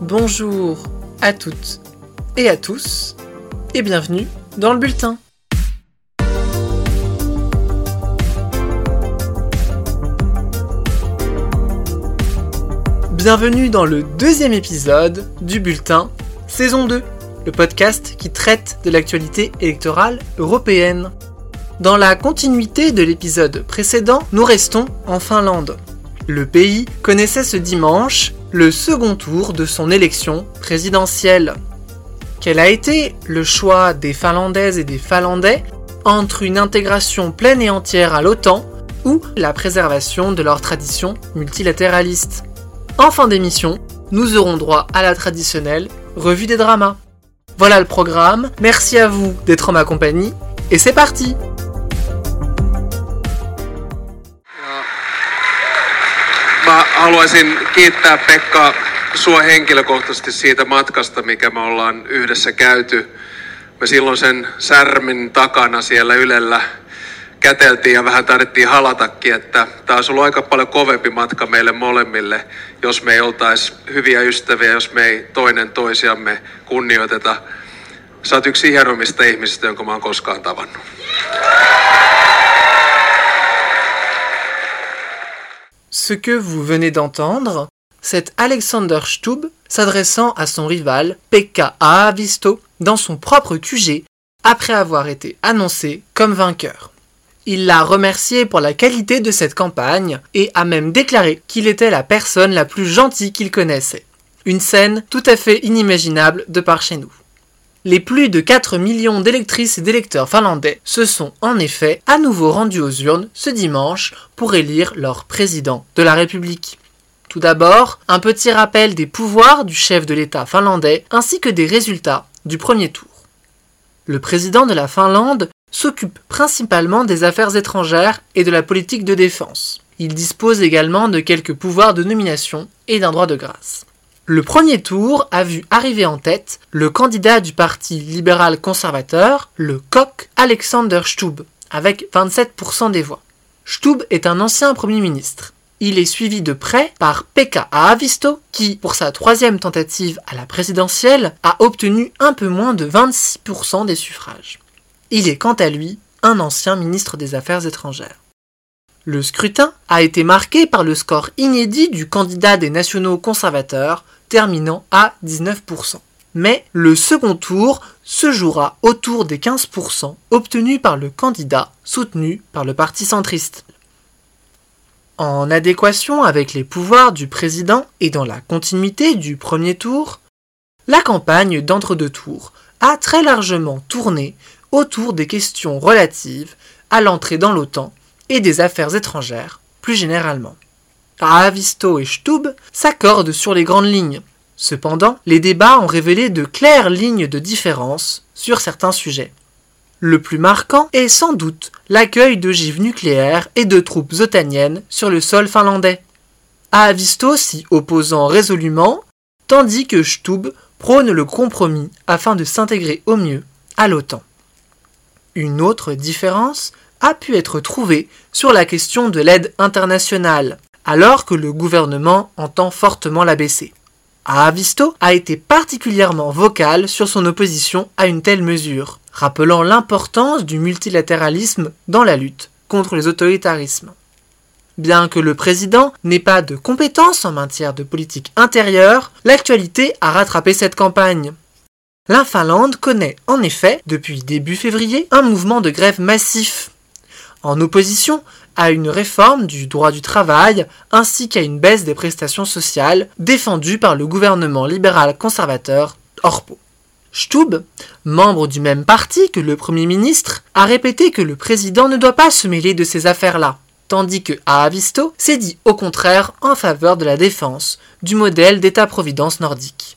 Bonjour à toutes et à tous et bienvenue dans le bulletin. Bienvenue dans le deuxième épisode du bulletin saison 2, le podcast qui traite de l'actualité électorale européenne. Dans la continuité de l'épisode précédent, nous restons en Finlande. Le pays connaissait ce dimanche le second tour de son élection présidentielle. Quel a été le choix des Finlandaises et des Finlandais entre une intégration pleine et entière à l'OTAN ou la préservation de leur tradition multilatéraliste En fin d'émission, nous aurons droit à la traditionnelle revue des dramas. Voilà le programme, merci à vous d'être en ma compagnie, et c'est parti Mä haluaisin kiittää Pekka sua henkilökohtaisesti siitä matkasta, mikä me ollaan yhdessä käyty. Me silloin sen särmin takana siellä Ylellä käteltiin ja vähän taidettiin halatakin, että tämä olisi ollut aika paljon kovempi matka meille molemmille, jos me ei oltaisi hyviä ystäviä, jos me ei toinen toisiamme kunnioiteta. Sä oot yksi hienoimmista ihmisistä, jonka mä oon koskaan tavannut. Ce que vous venez d'entendre, c'est Alexander Stubb s'adressant à son rival Pekka Aavisto dans son propre QG après avoir été annoncé comme vainqueur. Il l'a remercié pour la qualité de cette campagne et a même déclaré qu'il était la personne la plus gentille qu'il connaissait. Une scène tout à fait inimaginable de par chez nous. Les plus de 4 millions d'électrices et d'électeurs finlandais se sont en effet à nouveau rendus aux urnes ce dimanche pour élire leur président de la République. Tout d'abord, un petit rappel des pouvoirs du chef de l'État finlandais ainsi que des résultats du premier tour. Le président de la Finlande s'occupe principalement des affaires étrangères et de la politique de défense. Il dispose également de quelques pouvoirs de nomination et d'un droit de grâce. Le premier tour a vu arriver en tête le candidat du parti libéral conservateur, le coq Alexander Stubb, avec 27% des voix. Stubb est un ancien Premier ministre. Il est suivi de près par Pekka Aavisto, qui, pour sa troisième tentative à la présidentielle, a obtenu un peu moins de 26% des suffrages. Il est quant à lui un ancien ministre des Affaires étrangères. Le scrutin a été marqué par le score inédit du candidat des nationaux conservateurs, terminant à 19%. Mais le second tour se jouera autour des 15% obtenus par le candidat soutenu par le parti centriste. En adéquation avec les pouvoirs du président et dans la continuité du premier tour, la campagne d'entre-deux tours a très largement tourné autour des questions relatives à l'entrée dans l'OTAN et des affaires étrangères plus généralement. Aavisto et Stubb s'accordent sur les grandes lignes. Cependant, les débats ont révélé de claires lignes de différence sur certains sujets. Le plus marquant est sans doute l'accueil d'ogives nucléaires et de troupes otaniennes sur le sol finlandais. Aavisto s'y opposant résolument, tandis que Stubb prône le compromis afin de s'intégrer au mieux à l'OTAN. Une autre différence a pu être trouvée sur la question de l'aide internationale, alors que le gouvernement entend fortement la baisser. Aavisto a été particulièrement vocal sur son opposition à une telle mesure, rappelant l'importance du multilatéralisme dans la lutte contre les autoritarismes. Bien que le président n'ait pas de compétences en matière de politique intérieure, l'actualité a rattrapé cette campagne. La Finlande connaît en effet, depuis début février, un mouvement de grève massif, en opposition à une réforme du droit du travail ainsi qu'à une baisse des prestations sociales défendue par le gouvernement libéral conservateur Orpo. Stubb, membre du même parti que le Premier ministre, a répété que le président ne doit pas se mêler de ces affaires-là, tandis que Aavisto s'est dit au contraire en faveur de la défense du modèle d'État-providence nordique.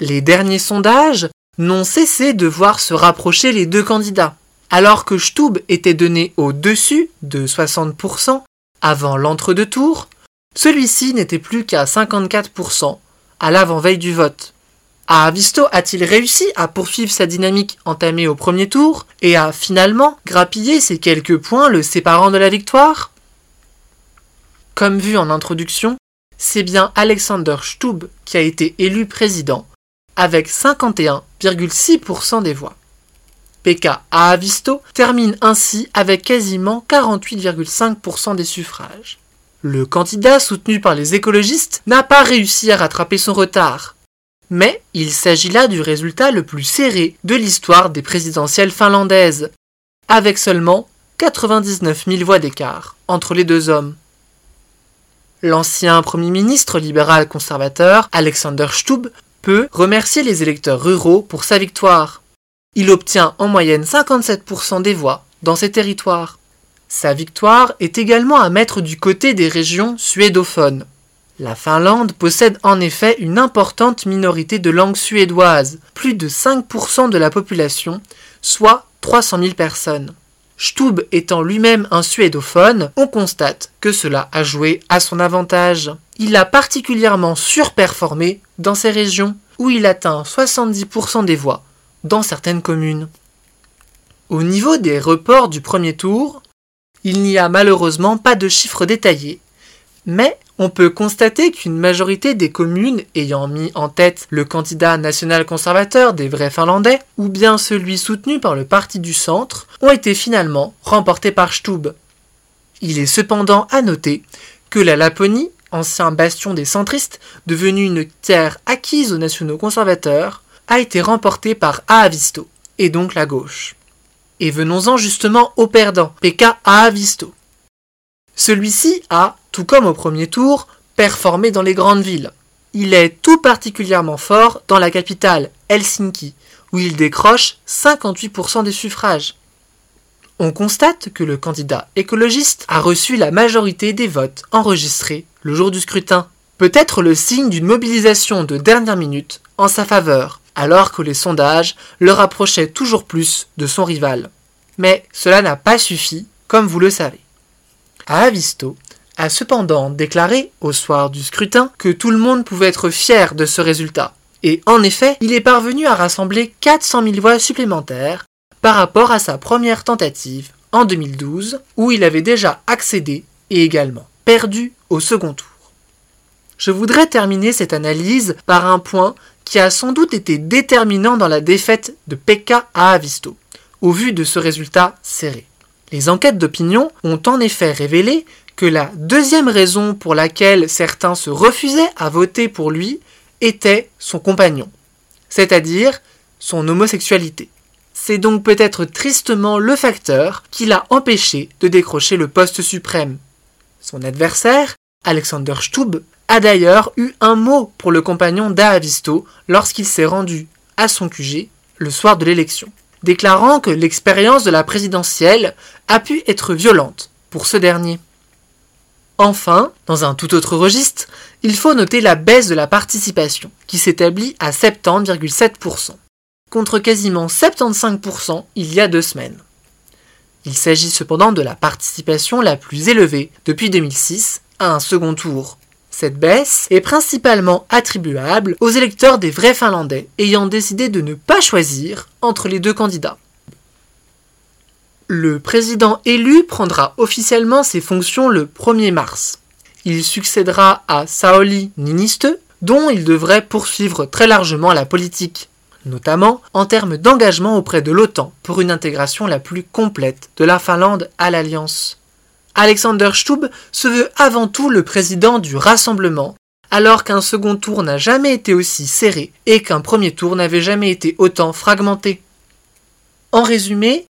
Les derniers sondages n'ont cessé de voir se rapprocher les deux candidats. Alors que Stubb était donné au-dessus de 60% avant l'entre-deux tours, celui-ci n'était plus qu'à 54% à l'avant-veille du vote. Aavisto a-t-il réussi à poursuivre sa dynamique entamée au premier tour et à finalement grappiller ces quelques points le séparant de la victoire? Comme vu en introduction, c'est bien Alexander Stubb qui a été élu président, avec 51,6% des voix. Pekka Aavisto termine ainsi avec quasiment 48,5% des suffrages. Le candidat soutenu par les écologistes n'a pas réussi à rattraper son retard. Mais il s'agit là du résultat le plus serré de l'histoire des présidentielles finlandaises, avec seulement 99 000 voix d'écart entre les deux hommes. L'ancien Premier ministre libéral conservateur, Alexander Stubb, peut remercier les électeurs ruraux pour sa victoire. Il obtient en moyenne 57% des voix dans ces territoires. Sa victoire est également à mettre du côté des régions suédophones. La Finlande possède en effet une importante minorité de langue suédoise, plus de 5% de la population, soit 300 000 personnes. Stubb étant lui-même un suédophone, on constate que cela a joué à son avantage. Il a particulièrement surperformé dans ces régions, où il atteint 70% des voix dans certaines communes. Au niveau des reports du premier tour, il n'y a malheureusement pas de chiffres détaillés, mais on peut constater qu'une majorité des communes ayant mis en tête le candidat national conservateur des vrais Finlandais, ou bien celui soutenu par le Parti du Centre, ont été finalement remportés par Stubb. Il est cependant à noter que la Laponie, ancien bastion des centristes, devenu une terre acquise aux nationaux conservateurs, a été remportée par Aavisto, et donc la gauche. Et venons-en justement au perdant, Pekka Aavisto. Celui-ci a, tout comme au premier tour, performé dans les grandes villes. Il est tout particulièrement fort dans la capitale, Helsinki, où il décroche 58% des suffrages. On constate que le candidat écologiste a reçu la majorité des votes enregistrés le jour du scrutin. Peut-être le signe d'une mobilisation de dernière minute en sa faveur, alors que les sondages le rapprochaient toujours plus de son rival. Mais cela n'a pas suffi, comme vous le savez. Aavisto a cependant déclaré au soir du scrutin que tout le monde pouvait être fier de ce résultat. Et en effet, il est parvenu à rassembler 400 000 voix supplémentaires par rapport à sa première tentative en 2012 où il avait déjà accédé et également perdu au second tour. Je voudrais terminer cette analyse par un point qui a sans doute été déterminant dans la défaite de Pekka Aavisto, au vu de ce résultat serré. Les enquêtes d'opinion ont en effet révélé que la deuxième raison pour laquelle certains se refusaient à voter pour lui était son compagnon, c'est-à-dire son homosexualité. C'est donc peut-être tristement le facteur qui l'a empêché de décrocher le poste suprême. Son adversaire, Alexander Stubb, a d'ailleurs eu un mot pour le compagnon d'Aavisto lorsqu'il s'est rendu à son QG le soir de l'élection déclarant que l'expérience de la présidentielle a pu être violente pour ce dernier. Enfin, dans un tout autre registre, il faut noter la baisse de la participation, qui s'établit à 70,7%, contre quasiment 75% il y a deux semaines. Il s'agit cependant de la participation la plus élevée depuis 2006 à un second tour. Cette baisse est principalement attribuable aux électeurs des vrais Finlandais ayant décidé de ne pas choisir entre les deux candidats. Le président élu prendra officiellement ses fonctions le 1er mars. Il succédera à Saoli Niniste, dont il devrait poursuivre très largement la politique, notamment en termes d'engagement auprès de l'OTAN pour une intégration la plus complète de la Finlande à l'Alliance. Alexander Stubb se veut avant tout le président du Rassemblement, alors qu'un second tour n'a jamais été aussi serré et qu'un premier tour n'avait jamais été autant fragmenté. En résumé,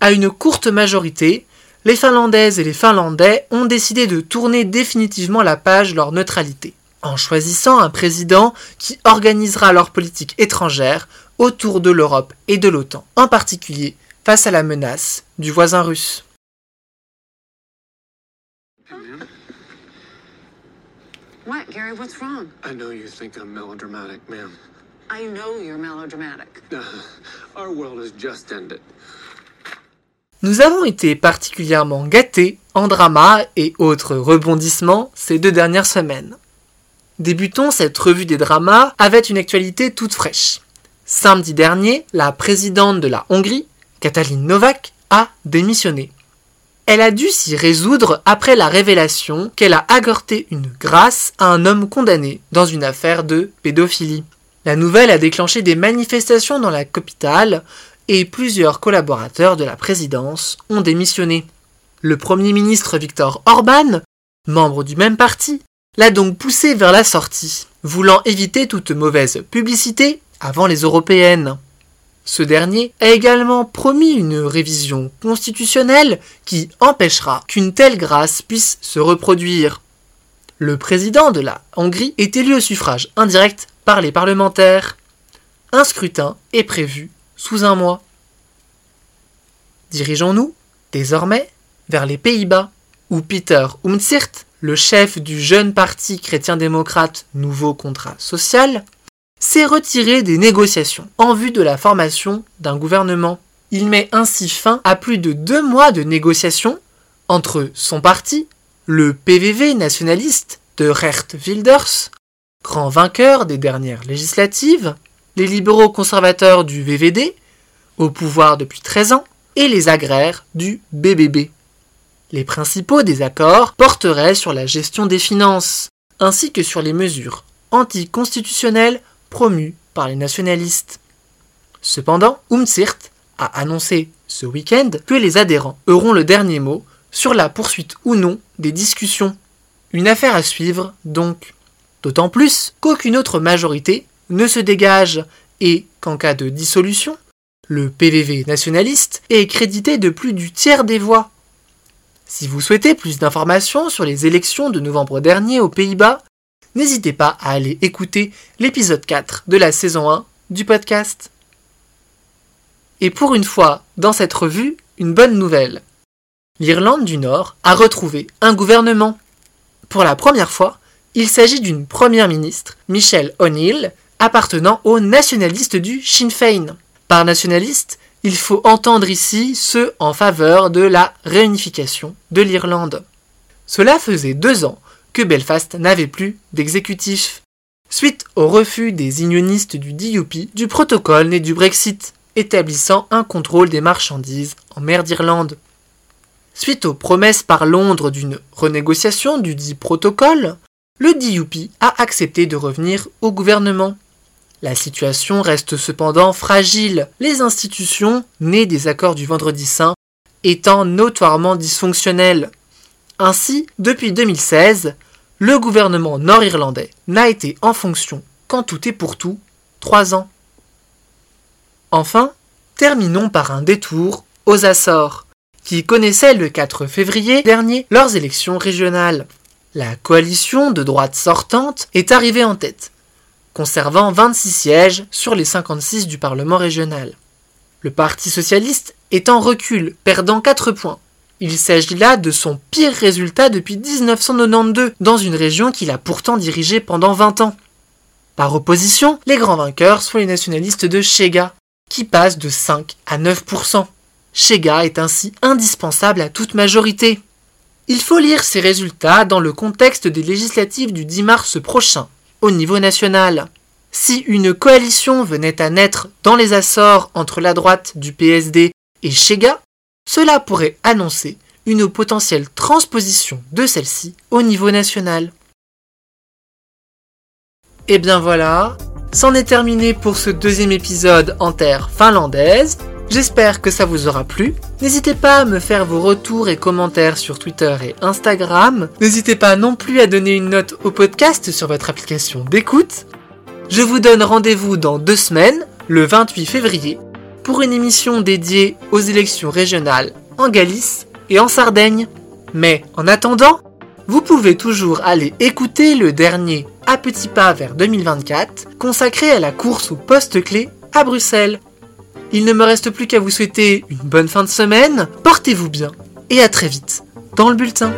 à une courte majorité, les Finlandaises et les Finlandais ont décidé de tourner définitivement la page leur neutralité, en choisissant un président qui organisera leur politique étrangère autour de l'Europe et de l'OTAN, en particulier face à la menace du voisin russe. What, Gary? What's wrong? I know you think I'm melodramatic, ma'am. I know you're melodramatic. Our world has just ended. Nous avons été particulièrement gâtés en drama et autres rebondissements ces deux dernières semaines. Débutons cette revue des dramas avec une actualité toute fraîche. Samedi dernier, la présidente de la Hongrie, Katalin Novak, a démissionné. Elle a dû s'y résoudre après la révélation qu'elle a agorté une grâce à un homme condamné dans une affaire de pédophilie. La nouvelle a déclenché des manifestations dans la capitale et plusieurs collaborateurs de la présidence ont démissionné. Le Premier ministre Viktor Orban, membre du même parti, l'a donc poussé vers la sortie, voulant éviter toute mauvaise publicité avant les européennes. Ce dernier a également promis une révision constitutionnelle qui empêchera qu'une telle grâce puisse se reproduire. Le président de la Hongrie est élu au suffrage indirect par les parlementaires. Un scrutin est prévu sous un mois. Dirigeons-nous, désormais, vers les Pays-Bas, où Peter Umtzigt, le chef du jeune parti chrétien-démocrate Nouveau Contrat Social, s'est retiré des négociations en vue de la formation d'un gouvernement. Il met ainsi fin à plus de deux mois de négociations entre son parti, le PVV nationaliste de Recht Wilders, grand vainqueur des dernières législatives, les libéraux conservateurs du VVD, au pouvoir depuis 13 ans, et les agraires du BBB. Les principaux désaccords porteraient sur la gestion des finances, ainsi que sur les mesures anticonstitutionnelles promues par les nationalistes. Cependant, Umzirt a annoncé ce week-end que les adhérents auront le dernier mot sur la poursuite ou non des discussions. Une affaire à suivre, donc. D'autant plus qu'aucune autre majorité ne se dégage et qu'en cas de dissolution, le PVV nationaliste est crédité de plus du tiers des voix. Si vous souhaitez plus d'informations sur les élections de novembre dernier aux Pays-Bas, n'hésitez pas à aller écouter l'épisode 4 de la saison 1 du podcast. Et pour une fois, dans cette revue, une bonne nouvelle. L'Irlande du Nord a retrouvé un gouvernement. Pour la première fois, il s'agit d'une première ministre, Michelle O'Neill, appartenant aux nationalistes du Sinn Féin. Par nationaliste, il faut entendre ici ceux en faveur de la réunification de l'Irlande. Cela faisait deux ans que Belfast n'avait plus d'exécutif, suite au refus des unionistes du DUP du protocole né du Brexit, établissant un contrôle des marchandises en mer d'Irlande. Suite aux promesses par Londres d'une renégociation du dit protocole, le DUP a accepté de revenir au gouvernement. La situation reste cependant fragile, les institutions, nées des accords du Vendredi Saint, étant notoirement dysfonctionnelles. Ainsi, depuis 2016, le gouvernement nord-irlandais n'a été en fonction qu'en tout et pour tout trois ans. Enfin, terminons par un détour aux Açores, qui connaissaient le 4 février dernier leurs élections régionales. La coalition de droite sortante est arrivée en tête, conservant 26 sièges sur les 56 du Parlement régional. Le Parti socialiste est en recul, perdant 4 points. Il s'agit là de son pire résultat depuis 1992, dans une région qu'il a pourtant dirigée pendant 20 ans. Par opposition, les grands vainqueurs sont les nationalistes de Chega, qui passent de 5 à 9%. Chega est ainsi indispensable à toute majorité. Il faut lire ces résultats dans le contexte des législatives du 10 mars prochain, au niveau national. Si une coalition venait à naître dans les Açores entre la droite du PSD et Chega, cela pourrait annoncer une potentielle transposition de celle-ci au niveau national. Et bien voilà, c'en est terminé pour ce deuxième épisode en terre finlandaise. J'espère que ça vous aura plu. N'hésitez pas à me faire vos retours et commentaires sur Twitter et Instagram. N'hésitez pas non plus à donner une note au podcast sur votre application d'écoute. Je vous donne rendez-vous dans deux semaines, le 28 février, pour une émission dédiée aux élections régionales en Galice et en Sardaigne. Mais en attendant, vous pouvez toujours aller écouter le dernier À petits pas vers 2024 consacré à la course au poste clé à Bruxelles. Il ne me reste plus qu'à vous souhaiter une bonne fin de semaine, portez-vous bien et à très vite dans le bulletin.